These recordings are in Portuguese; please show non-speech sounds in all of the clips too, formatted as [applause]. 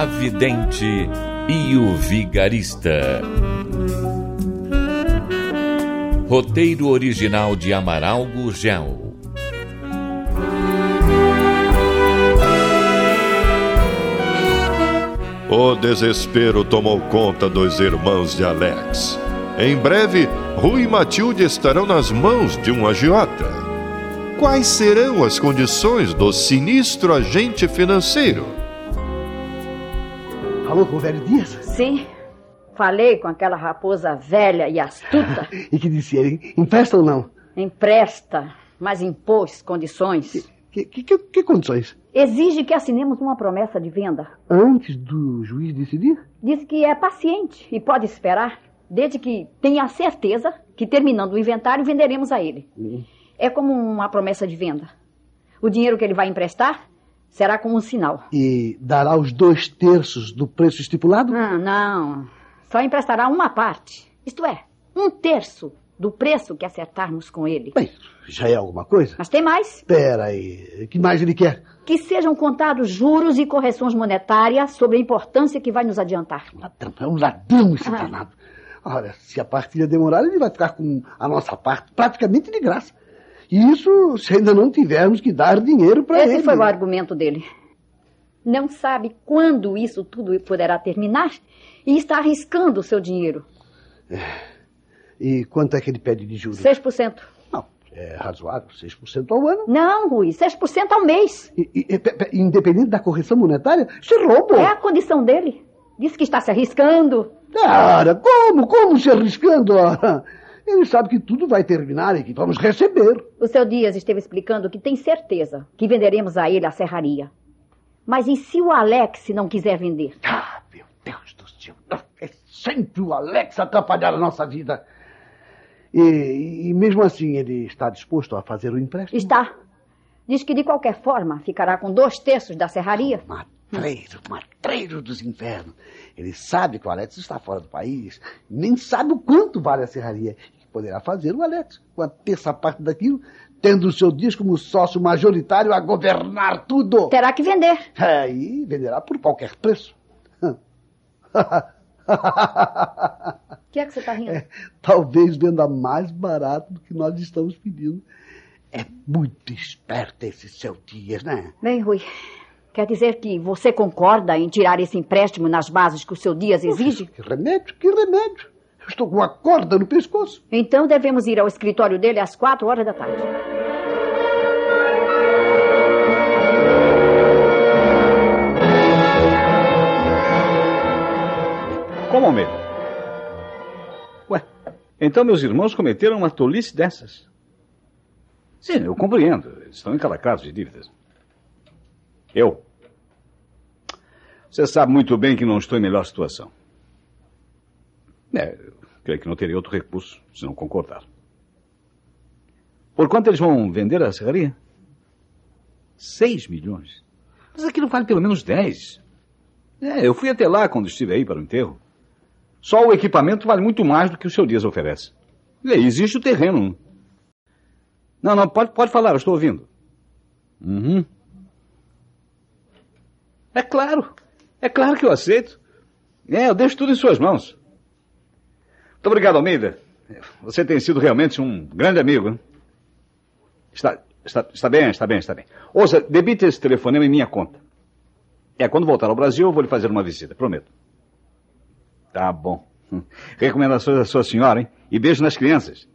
A Vidente e o Vigarista. Roteiro original de Amaral Gurgel. O desespero tomou conta dos irmãos de Alex. Em breve, Rui e Matilde estarão nas mãos de um agiota. Quais serão as condições do sinistro agente financeiro? Falou com o velho Dias? Sim. Falei com aquela raposa velha e astuta. [laughs] e que disse ele? Empresta ou não? Empresta, mas impôs condições. Que, que, que, que condições? Exige que assinemos uma promessa de venda. Antes do juiz decidir? Diz que é paciente e pode esperar, desde que tenha a certeza que, terminando o inventário, venderemos a ele. Hum. É como uma promessa de venda. O dinheiro que ele vai emprestar será como um sinal. E dará os dois terços do preço estipulado? Ah, não. Só emprestará uma parte. Isto é, um terço do preço que acertarmos com ele. Bem, já é alguma coisa. Mas tem mais. Espera aí. que mais ele quer? Que sejam contados juros e correções monetárias sobre a importância que vai nos adiantar. Ladrão, é um ladrão esse ah. danado. Ora, se a partilha demorar, ele vai ficar com a nossa parte praticamente de graça. Isso se ainda não tivermos que dar dinheiro para ele. Esse foi o argumento dele. Não sabe quando isso tudo poderá terminar e está arriscando o seu dinheiro. É. E quanto é que ele pede de juros? 6%. Não, é razoável, 6% ao ano. Não, Rui, 6% ao mês. E, e, independente da correção monetária, é roubo. É a condição dele. Diz que está se arriscando. Cara, como? Como se arriscando? Ele sabe que tudo vai terminar e que vamos receber. O seu Dias esteve explicando que tem certeza que venderemos a ele a serraria. Mas e se o Alex não quiser vender? Ah, meu Deus do céu. É sempre o Alex atrapalhar a nossa vida. E, e, mesmo assim ele está disposto a fazer o empréstimo? Está. Diz que de qualquer forma ficará com dois terços da serraria. Matreiro, matreiro dos infernos. Ele sabe que o Alex está fora do país, nem sabe o quanto vale a serraria. E poderá fazer o Alex com a terça parte daquilo, tendo o seu Dias como sócio majoritário a governar tudo. Terá que vender. É, e venderá por qualquer preço. O [laughs] que é que você está rindo? É, talvez venda mais barato do que nós estamos pedindo. É muito esperto esse seu Dias, né? Bem, Rui, quer dizer que você concorda em tirar esse empréstimo nas bases que o seu Dias exige? Que remédio, que remédio. Eu estou com uma corda no pescoço. Então devemos ir ao escritório dele às quatro horas da tarde. Como mesmo? Ué, então meus irmãos cometeram uma tolice dessas? Sim, eu compreendo. Estão encalacrados de dívidas. Eu? Você sabe muito bem que não estou em melhor situação. É, creio que não teria outro recurso se não concordar. Por quanto eles vão vender a serraria? Seis milhões. Mas aquilo vale pelo menos dez. É, eu fui até lá quando estive aí para o enterro. Só o equipamento vale muito mais do que o seu Dias oferece. E aí existe o terreno. Não, não, pode, pode falar, eu estou ouvindo. Uhum. É claro. É claro que eu aceito. É, eu deixo tudo em suas mãos. Muito obrigado, Almeida. Você tem sido realmente um grande amigo. Hein? Está, está, está bem, está bem, está bem. Ouça, debite esse telefonema em minha conta. É, quando voltar ao Brasil, eu vou lhe fazer uma visita, prometo. Tá bom. [laughs] Recomendações da sua senhora, hein? E beijo nas crianças.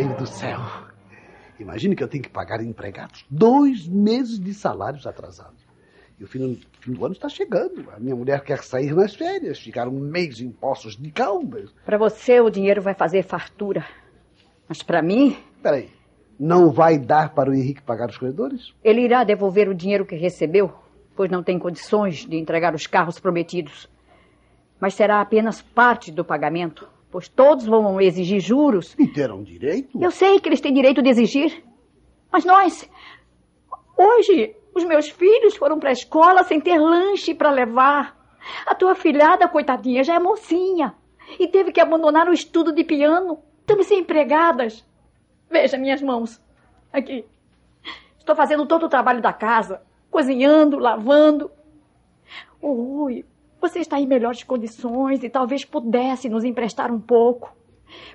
Caindo do céu. Imagine que eu tenho que pagar empregados dois meses de salários atrasados. E o fim, fim do ano está chegando. A minha mulher quer sair nas férias, ficar um mês em Poços de Caldas. Para você, o dinheiro vai fazer fartura. Mas para mim. Peraí. Não vai dar para o Henrique pagar os credores? Ele irá devolver o dinheiro que recebeu, pois não tem condições de entregar os carros prometidos. Mas será apenas parte do pagamento, pois todos vão exigir juros. E terão direito? Eu sei que eles têm direito de exigir. Mas nós. Hoje, os meus filhos foram para a escola sem ter lanche para levar. A tua filhada, coitadinha, já é mocinha. E teve que abandonar o estudo de piano. Estamos sem empregadas. Veja minhas mãos. Aqui. Estou fazendo todo o trabalho da casa. Cozinhando, lavando. Oi, você está em melhores condições e talvez pudesse nos emprestar um pouco.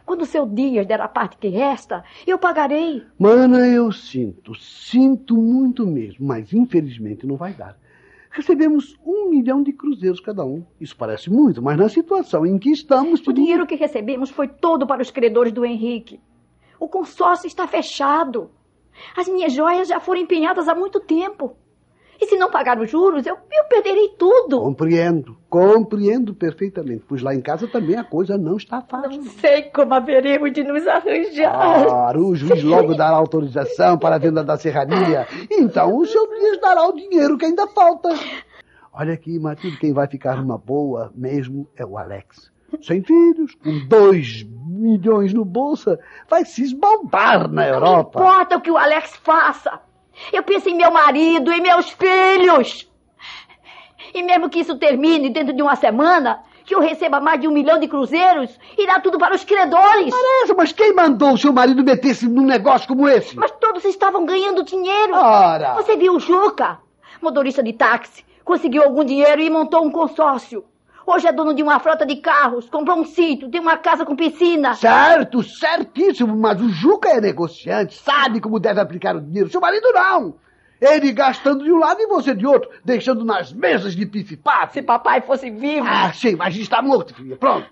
Quando o seu Dias der a parte que resta, eu pagarei. Mana, eu sinto, sinto muito mesmo, mas infelizmente não vai dar. Recebemos um milhão de cruzeiros cada um. Isso parece muito, mas na situação em que estamos. O dinheiro que recebemos foi todo para os credores do Henrique. O consórcio está fechado. As minhas joias já foram empenhadas há muito tempo. E se não pagar os juros, eu, eu perderei tudo. Compreendo, compreendo perfeitamente, pois lá em casa também a coisa não está fácil. Não sei como haveremos de nos arranjar. Claro, o juiz [laughs] logo dará autorização para a venda da serraria. Então o seu Dias dará o dinheiro que ainda falta. Olha aqui, Matilde, quem vai ficar numa boa mesmo é o Alex. Sem filhos, com dois milhões no bolsa, vai se esbaldar na Europa. Não importa o que o Alex faça. Eu penso em meu marido, em meus filhos. E mesmo que isso termine dentro de uma semana, que eu receba mais de um milhão de cruzeiros, irá tudo para os credores. Parece, mas quem mandou o seu marido meter-se num negócio como esse? Mas todos estavam ganhando dinheiro. Ora! Você viu o Juca, motorista de táxi, conseguiu algum dinheiro e montou um consórcio. Hoje é dono de uma frota de carros, comprou um sítio, tem uma casa com piscina. Certo, certíssimo, mas o Juca é negociante, sabe como deve aplicar o dinheiro. Seu marido não. Ele gastando de um lado e você de outro, deixando nas mesas de pife-pafe. Se papai fosse vivo. Ah, sim, mas está morto, filha. Pronto.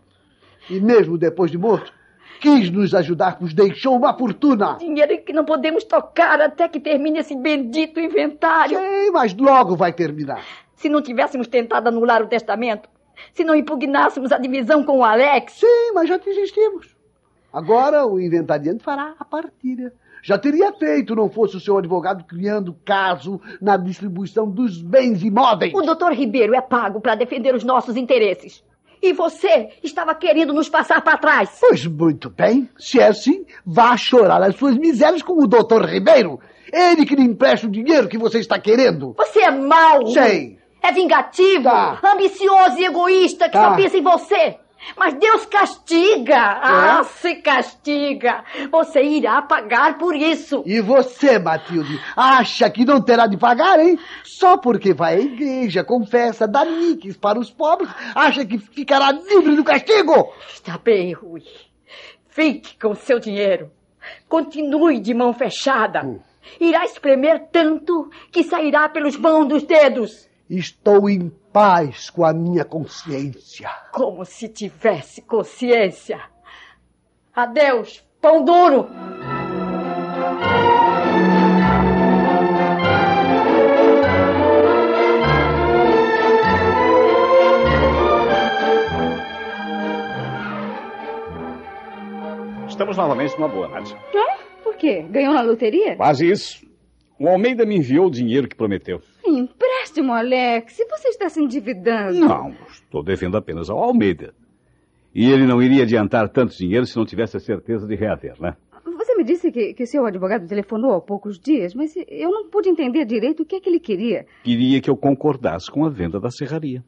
E mesmo depois de morto, quis nos ajudar, nos deixou uma fortuna. Dinheiro que não podemos tocar até que termine esse bendito inventário. Sim, mas logo vai terminar. Se não tivéssemos tentado anular o testamento, se não impugnássemos a divisão com o Alex. Sim, mas já desistimos. Agora o inventariante fará a partilha. Já teria feito, não fosse o seu advogado criando caso na distribuição dos bens imóveis. O doutor Ribeiro é pago para defender os nossos interesses. E você estava querendo nos passar para trás. Pois muito bem. Se é assim, vá chorar as suas misérias com o doutor Ribeiro. Ele que lhe empresta o dinheiro que você está querendo. Você é mau. Sei. É vingativo, Tá. ambicioso e egoísta que Tá. só pensa em você. Mas Deus castiga. Ah, se castiga. Você irá pagar por isso. E você, Matilde, acha que não terá de pagar, hein? Só porque vai à igreja, confessa, dá niques para os pobres, acha que ficará livre do castigo? Está bem, Rui. Fique com seu dinheiro. Continue de mão fechada. Hum. Irá espremer tanto que sairá pelos mãos dos dedos. Estou em paz com a minha consciência. Como se tivesse consciência. Adeus, pão duro. Estamos novamente numa boa, Nádia. É? Por quê? Ganhou na loteria? Quase isso. O Almeida me enviou o dinheiro que prometeu. Empréstimo, Alex. Você está se endividando? Não, estou devendo apenas ao Almeida. E ele não iria adiantar tanto dinheiro se não tivesse a certeza de reaver, né? Você me disse que, que seu advogado telefonou há poucos dias, mas eu não pude entender direito o que é que ele queria. Queria que eu concordasse com a venda da serraria.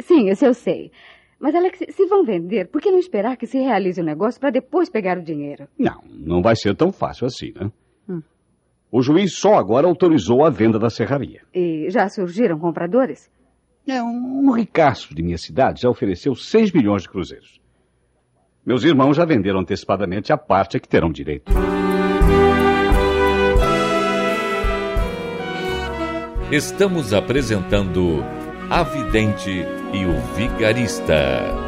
Sim, isso eu sei. Mas, Alex, se vão vender, por que não esperar que se realize o negócio para depois pegar o dinheiro? Não, não vai ser tão fácil assim, né? O juiz só agora autorizou a venda da serraria. E já surgiram compradores? É, um ricaço de minha cidade já ofereceu 6 milhões de cruzeiros. Meus irmãos já venderam antecipadamente a parte a que terão direito. Estamos apresentando A Vidente e o Vigarista.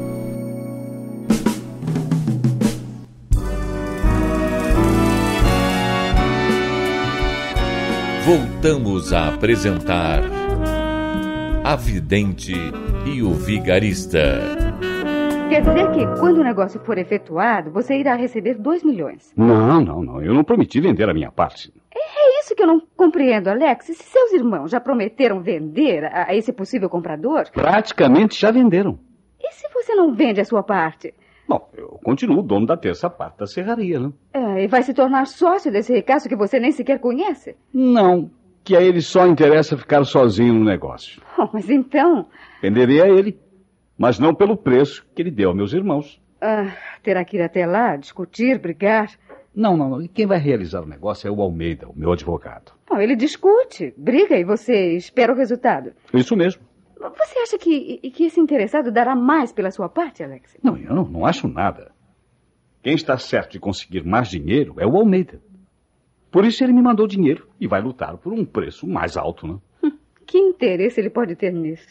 Voltamos a apresentar A Vidente e o Vigarista. Quer dizer que, quando o negócio for efetuado, você irá receber 2 milhões. Não, não, não. Eu não prometi vender a minha parte. É isso que eu não compreendo, Alex. Se seus irmãos já prometeram vender a a esse possível comprador, Praticamente já venderam. e se você não vende a sua parte? Bom, eu continuo dono da terça parte da serraria, né? Ah, e vai se tornar sócio desse ricaço que você nem sequer conhece? Não, que a ele só interessa ficar sozinho no negócio. Oh, mas então, Venderia a ele, mas não pelo preço que ele deu a meus irmãos. ah, terá que ir até lá, discutir, brigar. Não, não, não. E Quem vai realizar o negócio é o Almeida, o meu advogado. Bom, ele discute, briga e você espera o resultado. Isso mesmo. Você acha que, que esse interessado dará mais pela sua parte, Alex? Não, eu não, não acho nada. Quem está certo de conseguir mais dinheiro é o Almeida. Por isso ele me mandou dinheiro e vai lutar por um preço mais alto, né? Que interesse ele pode ter nisso?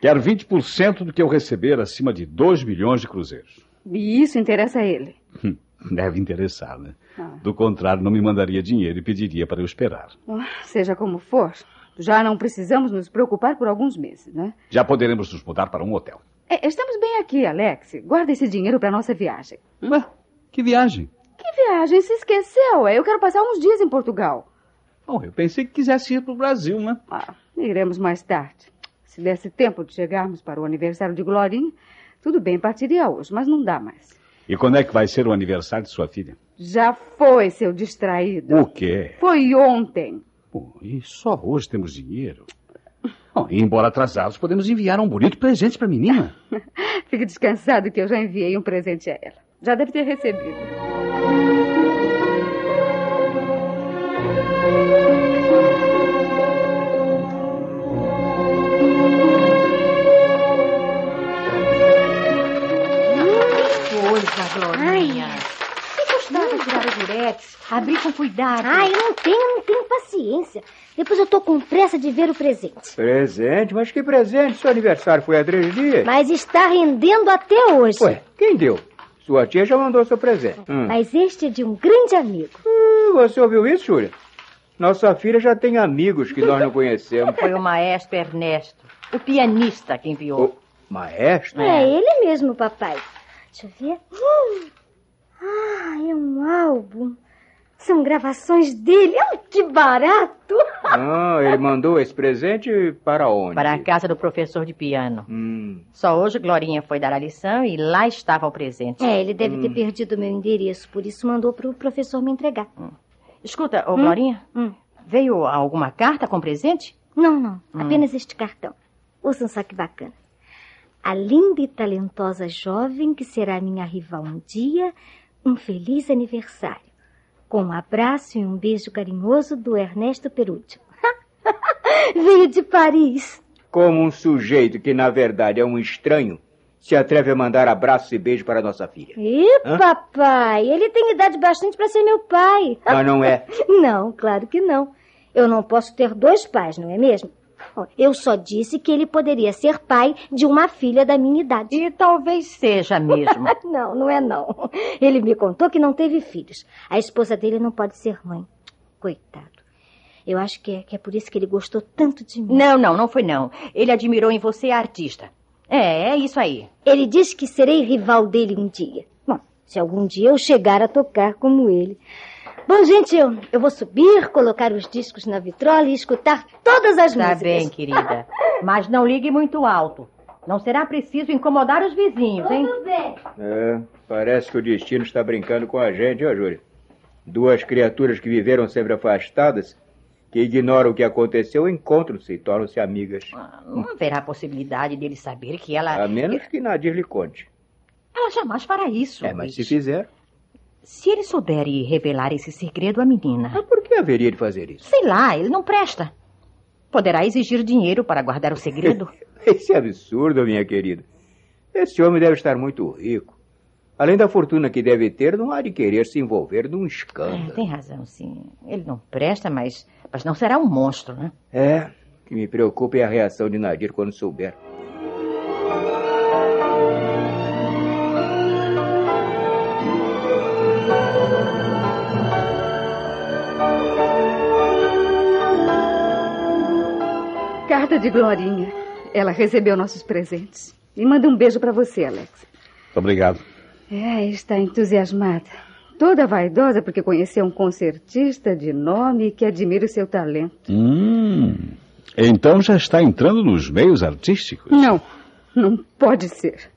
Quer 20% do que eu receber acima de 2 milhões de cruzeiros. E isso interessa a ele. Hum, Deve interessar, né? Ah. Do contrário, não me mandaria dinheiro e pediria para eu esperar. Ah, Seja como for, já não precisamos nos preocupar por alguns meses, né? Já poderemos nos mudar para um hotel. É, estamos bem aqui, Alex. Guarda esse dinheiro para nossa viagem. Ué, que viagem. Que viagem? Se esqueceu? é? Eu quero passar uns dias em Portugal. Bom, eu pensei que quisesse ir para o Brasil, né? Ah, iremos mais tarde. Se desse tempo de chegarmos para o aniversário de Glorinha, tudo bem, partiria hoje, mas não dá mais. E quando é que vai ser o aniversário de sua filha? Já foi, seu distraído. O quê? Foi ontem. Pô, e só hoje temos dinheiro. Bom, e embora atrasados, podemos enviar um bonito presente para a menina. [laughs] Fique descansado que eu já enviei um presente a ela. Já deve ter recebido. Coisa, Glorinha. Que custava tirar os? Abrir com cuidado. Ai, não tenho, não tenho paciência. Depois eu tô com pressa de ver o presente. Presente? Mas que presente? Seu aniversário foi há três dias? Mas está rendendo até hoje. Ué, quem deu? Sua tia já mandou seu presente. Hum. Mas este é de um grande amigo. Hum, Você ouviu isso, Júlia? Nossa filha já tem amigos que nós não conhecemos. Foi o maestro Ernesto, o pianista que enviou. O maestro? É ele mesmo, papai. Deixa eu ver. Hum. Ah, é um álbum. São gravações dele. Que barato! Ah, ele [laughs] mandou esse presente para onde? Para a casa do professor de piano. Hum. Só hoje Glorinha foi dar a lição e lá estava o presente. É, ele deve ter perdido o meu endereço, por isso mandou pro professor me entregar. Escuta, ô Glorinha, Hum. veio alguma carta com presente? Não, não. Apenas este cartão. Ouçam só que bacana. A linda e talentosa jovem que será minha rival um dia, um feliz aniversário. Com um abraço e um beijo carinhoso do Ernesto Perúdio. [laughs] Veio de Paris. Como um sujeito que, na verdade, é um estranho, se atreve a mandar abraços e beijos para nossa filha. Ih, papai, ele tem idade bastante para ser meu pai. Mas não é. [laughs] Não, claro que não. Eu não posso ter dois pais, não é mesmo? Eu só disse que ele poderia ser pai de uma filha da minha idade. E talvez seja mesmo. [laughs] Não, não é não. Ele me contou que não teve filhos. A esposa dele não pode ser mãe. Coitado. Eu acho que é, que é por isso que ele gostou tanto de mim. não, não, não foi não. Ele admirou em você a artista. É, é isso aí. Ele disse que serei rival dele um dia. Bom, se algum dia eu chegar a tocar como ele. Bom, gente, eu, eu vou subir, colocar os discos na vitrola e escutar todas as Tá músicas. bem, querida. Mas não ligue muito alto. Não será preciso incomodar os vizinhos, hein? Tudo bem. É, parece que o destino está brincando com a gente, ó, Júlia. Duas criaturas que viveram sempre afastadas, que ignoram o que aconteceu, encontram-se e tornam-se amigas. Ah, Não haverá possibilidade dele saber que ela. A menos que Nadir lhe conte. Ela jamais fará isso. É, mas se Luiz. fizer. Se ele souber e revelar esse segredo à menina. Mas por que haveria de fazer isso? Sei lá, ele não presta. Poderá exigir dinheiro para guardar o segredo? [laughs] Esse é absurdo, minha querida. Esse homem deve estar muito rico. Além da fortuna que deve ter, não há de querer se envolver num escândalo. É, tem razão, sim. Ele não presta, mas, mas não será um monstro, né? É, o que me preocupa é a reação de Nadir quando souber. Carta de Glorinha. Ela recebeu nossos presentes. E manda um beijo para você, Alex. Obrigado. É, está entusiasmada. Toda vaidosa porque conheceu um concertista de nome que admira o seu talento. Hum, então já está entrando nos meios artísticos? Não, não pode ser.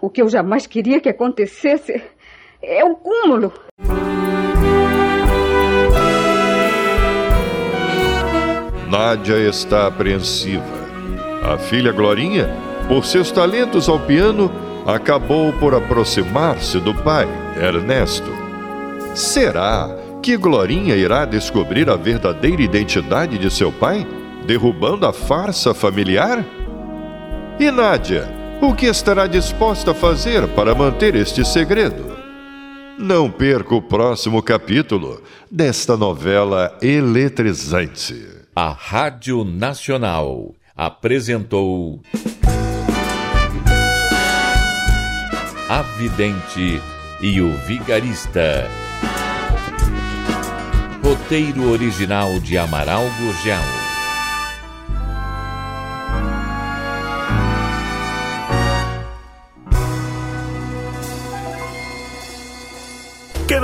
O que eu jamais queria que acontecesse é o cúmulo. Nádia está apreensiva. A filha Glorinha, por seus talentos ao piano, acabou por aproximar-se do pai, Ernesto. Será que Glorinha irá descobrir a verdadeira identidade de seu pai, derrubando a farsa familiar? E Nádia, o que estará disposta a fazer para manter este segredo? Não perca o próximo capítulo desta novela eletrizante. A Rádio Nacional apresentou A Vidente e o Vigarista. Roteiro original de Amaral Gurgel.